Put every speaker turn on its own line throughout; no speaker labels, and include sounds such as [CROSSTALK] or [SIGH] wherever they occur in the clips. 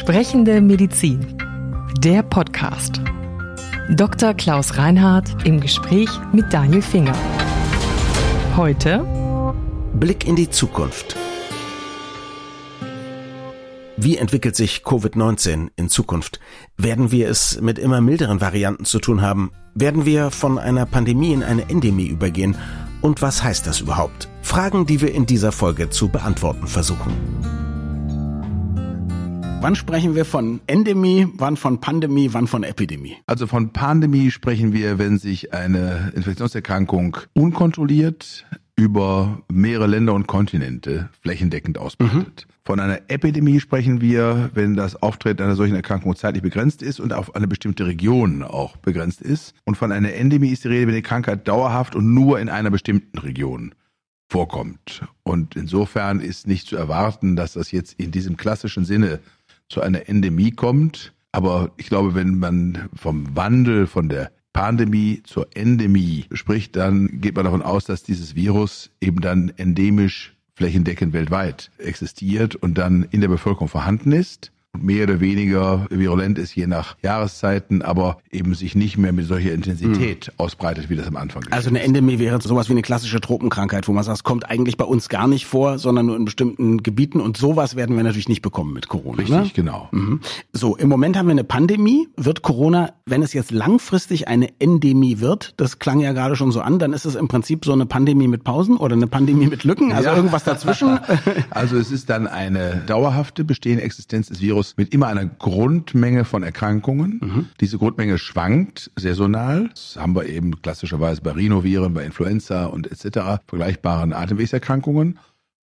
Sprechende Medizin. Der Podcast. Dr. Klaus Reinhardt im Gespräch mit Daniel Finger. Heute
Blick in die Zukunft. Wie entwickelt sich Covid-19 in Zukunft? Werden wir es mit immer milderen Varianten zu tun haben? Werden wir von einer Pandemie in eine Endemie übergehen? Und was heißt das überhaupt? Fragen, die wir in dieser Folge zu beantworten versuchen.
Wann sprechen wir von Endemie, wann von Pandemie, wann von Epidemie?
Also von Pandemie sprechen wir, wenn sich eine Infektionserkrankung unkontrolliert über mehrere Länder und Kontinente flächendeckend ausbreitet. Mhm. Von einer Epidemie sprechen wir, wenn das Auftreten einer solchen Erkrankung zeitlich begrenzt ist und auf eine bestimmte Region auch begrenzt ist. Und von einer Endemie ist die Rede, wenn die Krankheit dauerhaft und nur in einer bestimmten Region vorkommt. Und insofern ist nicht zu erwarten, dass das jetzt in diesem klassischen Sinne zu einer Endemie kommt. Aber ich glaube, wenn man vom Wandel von der Pandemie zur Endemie spricht, dann geht man davon aus, dass dieses Virus eben dann endemisch flächendeckend weltweit existiert und dann in der Bevölkerung vorhanden ist mehr oder weniger virulent ist, je nach Jahreszeiten, aber eben sich nicht mehr mit solcher Intensität hm. ausbreitet, wie das am Anfang
ist. Also eine Endemie wäre sowas wie eine klassische Tropenkrankheit, wo man sagt, es kommt eigentlich bei uns gar nicht vor, sondern nur in bestimmten Gebieten und sowas werden wir natürlich nicht bekommen mit Corona.
Richtig, ne? genau. Mhm.
So, im Moment haben wir eine Pandemie. Wird Corona, wenn es jetzt langfristig eine Endemie wird, das klang ja gerade schon so an, dann ist es im Prinzip so eine Pandemie mit Pausen oder eine Pandemie mit Lücken, also ja. irgendwas dazwischen. [LAUGHS]
also es ist dann eine dauerhafte bestehende Existenz des Virus Virus mit immer einer Grundmenge von Erkrankungen. Mhm. Diese Grundmenge schwankt saisonal. Das haben wir eben klassischerweise bei Rhinoviren, bei Influenza und etc. vergleichbaren Atemwegserkrankungen.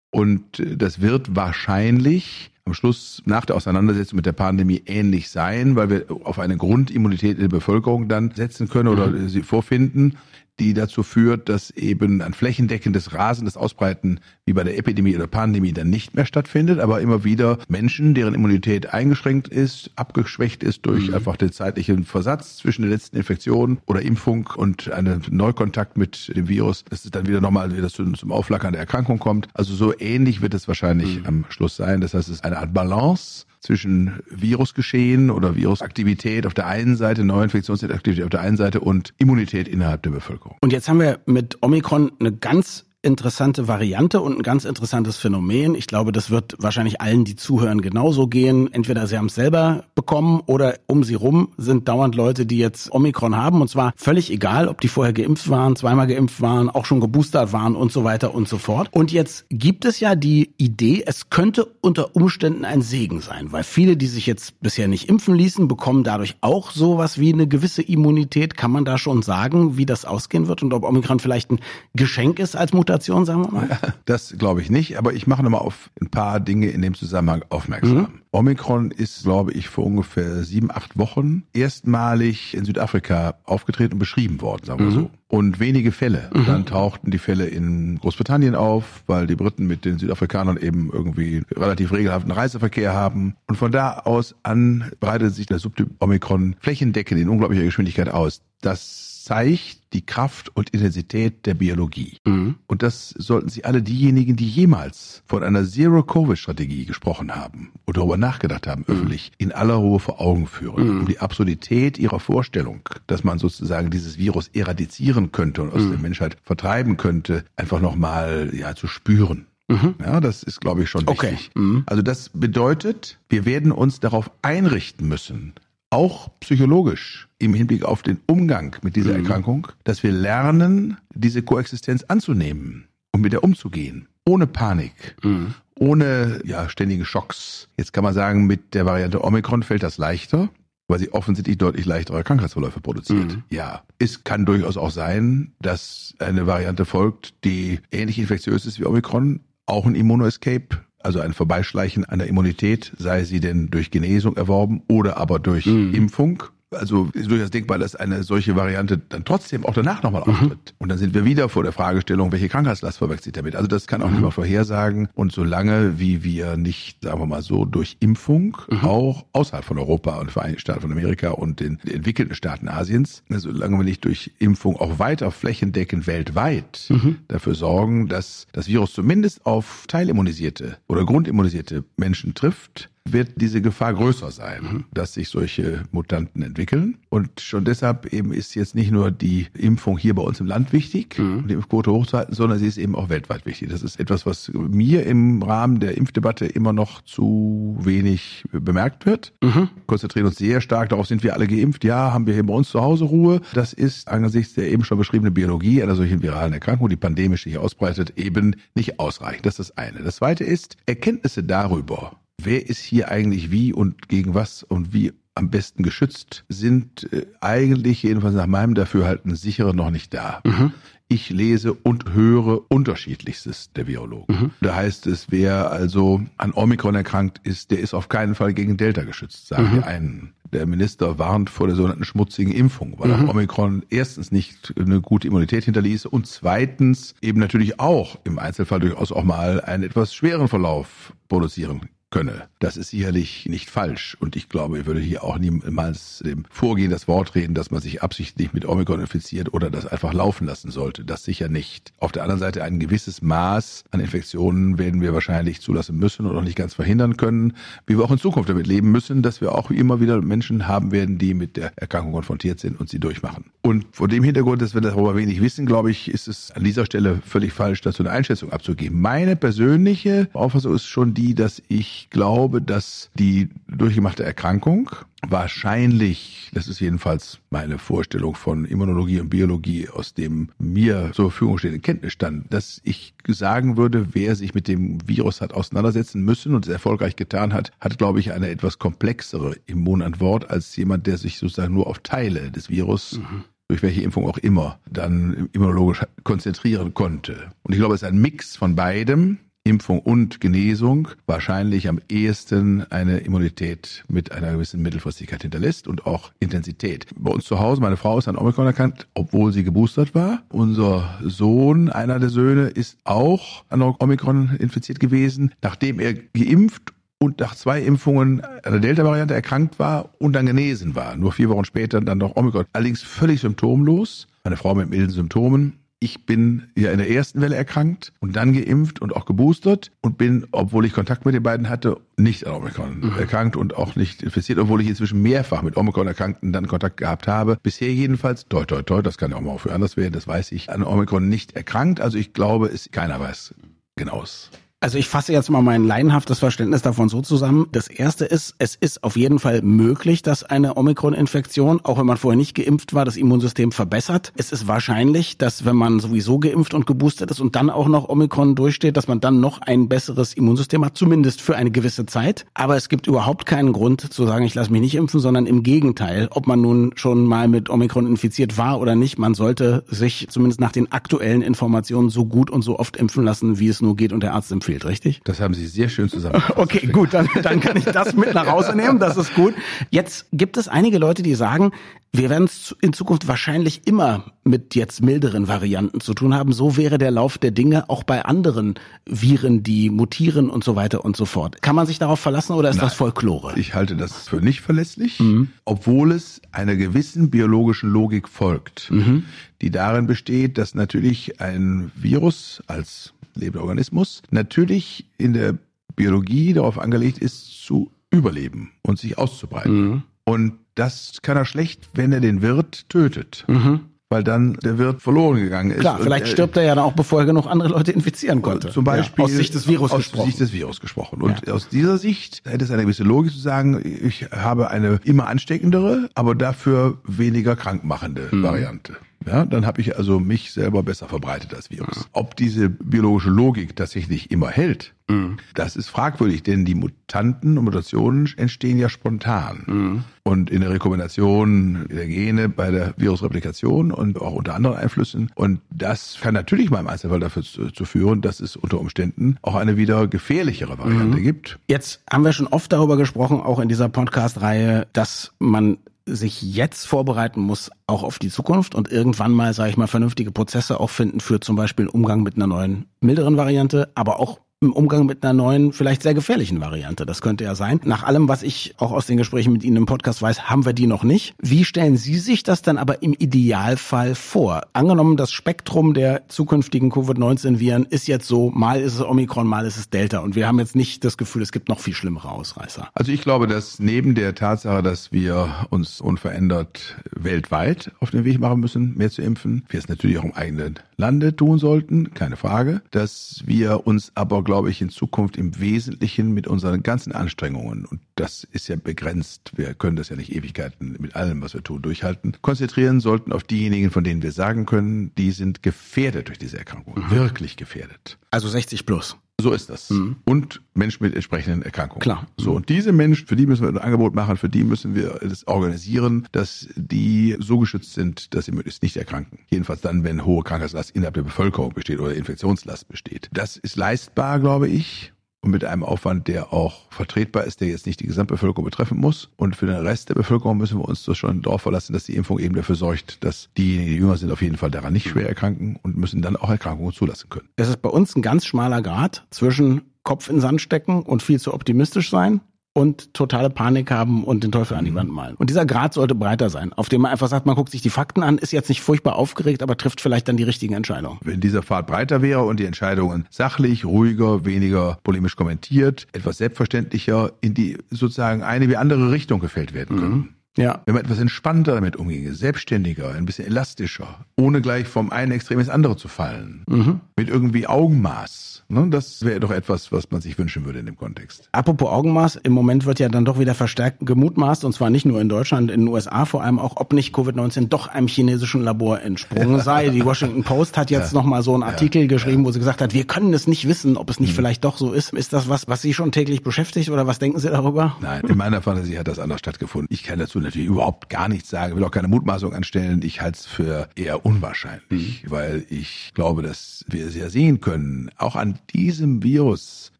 Und äh, das wird wahrscheinlich am Schluss nach der Auseinandersetzung mit der Pandemie ähnlich sein, weil wir auf eine Grundimmunität in der Bevölkerung dann setzen können oder mhm. sie vorfinden die dazu führt, dass eben ein flächendeckendes rasendes Ausbreiten wie bei der Epidemie oder Pandemie dann nicht mehr stattfindet, aber immer wieder Menschen, deren Immunität eingeschränkt ist, abgeschwächt ist durch mhm. einfach den zeitlichen Versatz zwischen der letzten Infektion oder Impfung und einem Neukontakt mit dem Virus, dass es dann wieder nochmal wieder zum, zum Aufflackern der Erkrankung kommt. Also so ähnlich wird es wahrscheinlich mhm. am Schluss sein. Das heißt, es ist eine Art Balance zwischen Virusgeschehen oder Virusaktivität auf der einen Seite, Neuinfektionsaktivität auf der einen Seite und Immunität innerhalb der Bevölkerung.
Und jetzt haben wir mit Omikron eine ganz interessante Variante und ein ganz interessantes Phänomen. Ich glaube, das wird wahrscheinlich allen, die zuhören, genauso gehen. Entweder sie haben es selber bekommen oder um sie rum sind dauernd Leute, die jetzt Omikron haben. Und zwar völlig egal, ob die vorher geimpft waren, zweimal geimpft waren, auch schon geboostert waren und so weiter und so fort. Und jetzt gibt es ja die Idee, es könnte unter Umständen ein Segen sein, weil viele, die sich jetzt bisher nicht impfen ließen, bekommen dadurch auch sowas wie eine gewisse Immunität. Kann man da schon sagen, wie das ausgehen wird und ob Omikron vielleicht ein Geschenk ist als Mutation? Situation, sagen wir mal?
Das glaube ich nicht, aber ich mache nochmal auf ein paar Dinge in dem Zusammenhang aufmerksam. Mhm. Omikron ist, glaube ich, vor ungefähr sieben, acht Wochen erstmalig in Südafrika aufgetreten und beschrieben worden, sagen wir mhm. so. Und wenige Fälle. Mhm. Dann tauchten die Fälle in Großbritannien auf, weil die Briten mit den Südafrikanern eben irgendwie relativ regelhaften Reiseverkehr haben. Und von da aus an breitet sich der Subtyp Omikron flächendeckend in unglaublicher Geschwindigkeit aus. Das zeigt die Kraft und Intensität der Biologie. Mhm. Und das sollten Sie alle diejenigen, die jemals von einer Zero-Covid-Strategie gesprochen haben und darüber nachgedacht haben, mhm. öffentlich, in aller Ruhe vor Augen führen, mhm. um die Absurdität ihrer Vorstellung, dass man sozusagen dieses Virus eradizieren könnte und aus mhm. der Menschheit vertreiben könnte, einfach nochmal ja, zu spüren. Mhm. Ja, das ist, glaube ich, schon wichtig. Okay. Mhm. Also das bedeutet, wir werden uns darauf einrichten müssen, auch psychologisch im Hinblick auf den Umgang mit dieser mhm. Erkrankung, dass wir lernen, diese Koexistenz anzunehmen und mit der umzugehen. Ohne Panik, mhm. ohne ja, ständige Schocks. Jetzt kann man sagen, mit der Variante Omikron fällt das leichter, weil sie offensichtlich deutlich leichtere Krankheitsverläufe produziert. Mhm. Ja, es kann durchaus auch sein, dass eine Variante folgt, die ähnlich infektiös ist wie Omikron, auch ein Immunoescape also ein Vorbeischleichen einer Immunität, sei sie denn durch Genesung erworben oder aber durch mhm. Impfung also ist durchaus denkbar, dass eine solche Variante dann trotzdem auch danach nochmal mhm. auftritt. Mhm. Und dann sind wir wieder vor der Fragestellung, welche Krankheitslast verwechselt damit. Also das kann auch mhm. niemand vorhersagen. Und solange wie wir nicht, sagen wir mal so, durch Impfung mhm. auch außerhalb von Europa und Vereinigten Staaten von Amerika und den, den entwickelten Staaten Asiens, solange wir nicht durch Impfung auch weiter flächendeckend weltweit mhm. dafür sorgen, dass das Virus zumindest auf teilimmunisierte oder grundimmunisierte Menschen trifft, wird diese Gefahr größer sein, dass sich solche Mutanten entwickeln. Und schon deshalb eben ist jetzt nicht nur die Impfung hier bei uns im Land wichtig, mhm. die Impfquote hochzuhalten, sondern sie ist eben auch weltweit wichtig. Das ist etwas, was mir im Rahmen der Impfdebatte immer noch zu wenig bemerkt wird. Mhm. Konzentrieren uns sehr stark darauf, sind wir alle geimpft? Ja, haben wir hier bei uns zu Hause Ruhe? Das ist angesichts der eben schon beschriebenen Biologie einer solchen viralen Erkrankung, die pandemisch sich ausbreitet, eben nicht ausreichend. Das ist das eine. Das zweite ist Erkenntnisse darüber, wer ist hier eigentlich wie und gegen was und wie am besten geschützt, sind äh, eigentlich jedenfalls nach meinem Dafürhalten sichere noch nicht da. Mhm. Ich lese und höre unterschiedlichstes der Virologen. Mhm. Da heißt es, wer also an Omikron erkrankt ist, der ist auf keinen Fall gegen Delta geschützt, sagen mhm. die einen. Der Minister warnt vor der sogenannten schmutzigen Impfung, weil mhm. Omikron erstens nicht eine gute Immunität hinterließe und zweitens eben natürlich auch im Einzelfall durchaus auch mal einen etwas schweren Verlauf produzieren könne. Das ist sicherlich nicht falsch. Und ich glaube, ich würde hier auch niemals dem Vorgehen das Wort reden, dass man sich absichtlich mit Omikron infiziert oder das einfach laufen lassen sollte. Das sicher nicht. Auf der anderen Seite ein gewisses Maß an Infektionen werden wir wahrscheinlich zulassen müssen und auch nicht ganz verhindern können, wie wir auch in Zukunft damit leben müssen, dass wir auch immer wieder Menschen haben werden, die mit der Erkrankung konfrontiert sind und sie durchmachen. Und vor dem Hintergrund, dass wir darüber wenig wissen, glaube ich, ist es an dieser Stelle völlig falsch, dazu eine Einschätzung abzugeben. Meine persönliche Auffassung ist schon die, dass ich glaube, dass die durchgemachte Erkrankung wahrscheinlich, das ist jedenfalls meine Vorstellung von Immunologie und Biologie aus dem mir zur Verfügung stehenden Kenntnisstand, dass ich sagen würde, wer sich mit dem Virus hat auseinandersetzen müssen und es erfolgreich getan hat, hat, glaube ich, eine etwas komplexere Immunantwort als jemand, der sich sozusagen nur auf Teile des Virus mhm durch welche Impfung auch immer, dann immunologisch konzentrieren konnte. Und ich glaube, es ist ein Mix von beidem, Impfung und Genesung wahrscheinlich am ehesten eine Immunität mit einer gewissen Mittelfristigkeit hinterlässt und auch Intensität. Bei uns zu Hause, meine Frau ist an Omikron erkannt, obwohl sie geboostert war. Unser Sohn, einer der Söhne, ist auch an Omikron infiziert gewesen, nachdem er geimpft und nach zwei Impfungen einer Delta-Variante erkrankt war und dann genesen war. Nur vier Wochen später dann noch Omikron. Allerdings völlig symptomlos. Meine Frau mit milden Symptomen ich bin ja in der ersten Welle erkrankt und dann geimpft und auch geboostert und bin, obwohl ich Kontakt mit den beiden hatte, nicht an Omikron mhm. erkrankt und auch nicht infiziert, obwohl ich inzwischen mehrfach mit Omikron Erkrankten dann Kontakt gehabt habe. Bisher jedenfalls, toi, toi, toi, das kann ja auch mal für anders werden, das weiß ich, an Omikron nicht erkrankt. Also ich glaube, es, keiner weiß genaues.
Also ich fasse jetzt mal mein laienhaftes Verständnis davon so zusammen. Das erste ist, es ist auf jeden Fall möglich, dass eine Omikron-Infektion, auch wenn man vorher nicht geimpft war, das Immunsystem verbessert. Es ist wahrscheinlich, dass wenn man sowieso geimpft und geboostert ist und dann auch noch Omikron durchsteht, dass man dann noch ein besseres Immunsystem hat, zumindest für eine gewisse Zeit. Aber es gibt überhaupt keinen Grund zu sagen, ich lasse mich nicht impfen, sondern im Gegenteil, ob man nun schon mal mit Omikron infiziert war oder nicht, man sollte sich zumindest nach den aktuellen Informationen so gut und so oft impfen lassen, wie es nur geht und der Arzt empfiehlt fehlt, richtig?
Das haben Sie sehr schön zusammengefasst.
Okay, gut, dann, dann kann ich das mit nach Hause nehmen, das ist gut. Jetzt gibt es einige Leute, die sagen, wir werden es in Zukunft wahrscheinlich immer mit jetzt milderen Varianten zu tun haben. So wäre der Lauf der Dinge auch bei anderen Viren, die mutieren und so weiter und so fort. Kann man sich darauf verlassen oder ist Nein, das Folklore?
Ich halte das für nicht verlässlich, mhm. obwohl es einer gewissen biologischen Logik folgt, mhm. die darin besteht, dass natürlich ein Virus als lebender Organismus natürlich in der Biologie darauf angelegt ist, zu überleben und sich auszubreiten. Mhm. Und das kann er schlecht, wenn er den Wirt tötet. Mhm. Weil dann der Wirt verloren gegangen ist.
Klar, vielleicht stirbt er ja dann auch, bevor er genug andere Leute infizieren konnte.
Zum Beispiel. Ja,
aus Sicht des Virus
aus
gesprochen.
Aus Sicht des Virus gesprochen. Und ja. aus dieser Sicht hätte es eine gewisse Logik zu sagen, ich habe eine immer ansteckendere, aber dafür weniger krankmachende mhm. Variante. Ja, dann habe ich also mich selber besser verbreitet als Virus. Ob diese biologische Logik tatsächlich immer hält, mhm. das ist fragwürdig, denn die Mutanten und Mutationen entstehen ja spontan. Mhm. Und in der Rekombination der Gene bei der Virusreplikation und auch unter anderen Einflüssen. Und das kann natürlich mal im Einzelfall dafür zu, zu führen, dass es unter Umständen auch eine wieder gefährlichere Variante mhm. gibt.
Jetzt haben wir schon oft darüber gesprochen, auch in dieser Podcast-Reihe, dass man sich jetzt vorbereiten muss, auch auf die Zukunft und irgendwann mal, sage ich mal, vernünftige Prozesse auch finden für zum Beispiel Umgang mit einer neuen, milderen Variante, aber auch im Umgang mit einer neuen, vielleicht sehr gefährlichen Variante. Das könnte ja sein. Nach allem, was ich auch aus den Gesprächen mit Ihnen im Podcast weiß, haben wir die noch nicht. Wie stellen Sie sich das dann aber im Idealfall vor? Angenommen, das Spektrum der zukünftigen Covid-19-Viren ist jetzt so, mal ist es Omikron, mal ist es Delta. Und wir haben jetzt nicht das Gefühl, es gibt noch viel schlimmere Ausreißer.
Also ich glaube, dass neben der Tatsache, dass wir uns unverändert weltweit auf den Weg machen müssen, mehr zu impfen, wir es natürlich auch im eigenen Lande tun sollten, keine Frage, dass wir uns aber glaube ich, in Zukunft im Wesentlichen mit unseren ganzen Anstrengungen, und das ist ja begrenzt, wir können das ja nicht Ewigkeiten mit allem, was wir tun, durchhalten, konzentrieren sollten auf diejenigen, von denen wir sagen können, die sind gefährdet durch diese Erkrankung, mhm. wirklich gefährdet.
Also 60 plus.
So ist das. Mhm. Und Menschen mit entsprechenden Erkrankungen.
Klar.
So, und diese Menschen, für die müssen wir ein Angebot machen, für die müssen wir das organisieren, dass die so geschützt sind, dass sie möglichst nicht erkranken. Jedenfalls dann, wenn hohe Krankheitslast innerhalb der Bevölkerung besteht oder Infektionslast besteht. Das ist leistbar, glaube ich und mit einem Aufwand, der auch vertretbar ist, der jetzt nicht die Gesamtbevölkerung betreffen muss. Und für den Rest der Bevölkerung müssen wir uns das schon darauf verlassen, dass die Impfung eben dafür sorgt, dass diejenigen, die jünger sind, auf jeden Fall daran nicht schwer erkranken und müssen dann auch Erkrankungen zulassen können.
Es ist bei uns ein ganz schmaler Grad zwischen Kopf in Sand stecken und viel zu optimistisch sein und totale Panik haben und den Teufel an die Wand malen. Und dieser Grad sollte breiter sein, auf dem man einfach sagt, man guckt sich die Fakten an, ist jetzt nicht furchtbar aufgeregt, aber trifft vielleicht dann die richtigen Entscheidungen.
Wenn dieser Pfad breiter wäre und die Entscheidungen sachlich, ruhiger, weniger polemisch kommentiert, etwas selbstverständlicher in die sozusagen eine wie andere Richtung gefällt werden können. Mhm. Ja. Wenn man etwas entspannter damit umginge, selbstständiger, ein bisschen elastischer, ohne gleich vom einen Extrem ins andere zu fallen, mhm. mit irgendwie Augenmaß. Ne, das wäre doch etwas, was man sich wünschen würde in dem Kontext.
Apropos Augenmaß, im Moment wird ja dann doch wieder verstärkt gemutmaßt, und zwar nicht nur in Deutschland, in den USA vor allem auch, ob nicht Covid-19 doch einem chinesischen Labor entsprungen [LAUGHS] sei. Die Washington Post hat jetzt ja. nochmal so einen Artikel ja. geschrieben, wo sie gesagt hat, wir können es nicht wissen, ob es nicht mhm. vielleicht doch so ist. Ist das was, was Sie schon täglich beschäftigt oder was denken Sie darüber?
Nein, in meiner Fantasie hat das anders stattgefunden. Ich kann dazu natürlich überhaupt gar nichts sagen, will auch keine Mutmaßung anstellen. Ich halte es für eher unwahrscheinlich, mhm. weil ich glaube, dass wir sehr sehen können, auch an diesem Virus,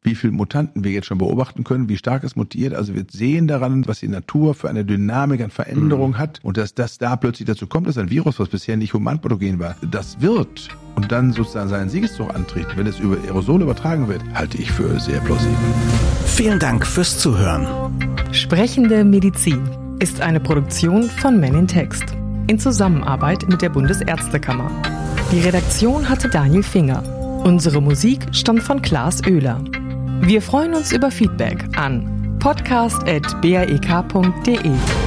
wie viele Mutanten wir jetzt schon beobachten können, wie stark es mutiert. Also wir sehen daran, was die Natur für eine Dynamik an Veränderung mhm. hat und dass das da plötzlich dazu kommt, dass ein Virus, was bisher nicht humanpathogen war, das wird und dann sozusagen seinen Siegeszug antritt, wenn es über Aerosole übertragen wird, halte ich für sehr plausibel.
Vielen Dank fürs Zuhören.
Sprechende Medizin ist eine Produktion von Men in Text in Zusammenarbeit mit der Bundesärztekammer. Die Redaktion hatte Daniel Finger. Unsere Musik stammt von Klaas Oehler. Wir freuen uns über Feedback an podcast.brek.de.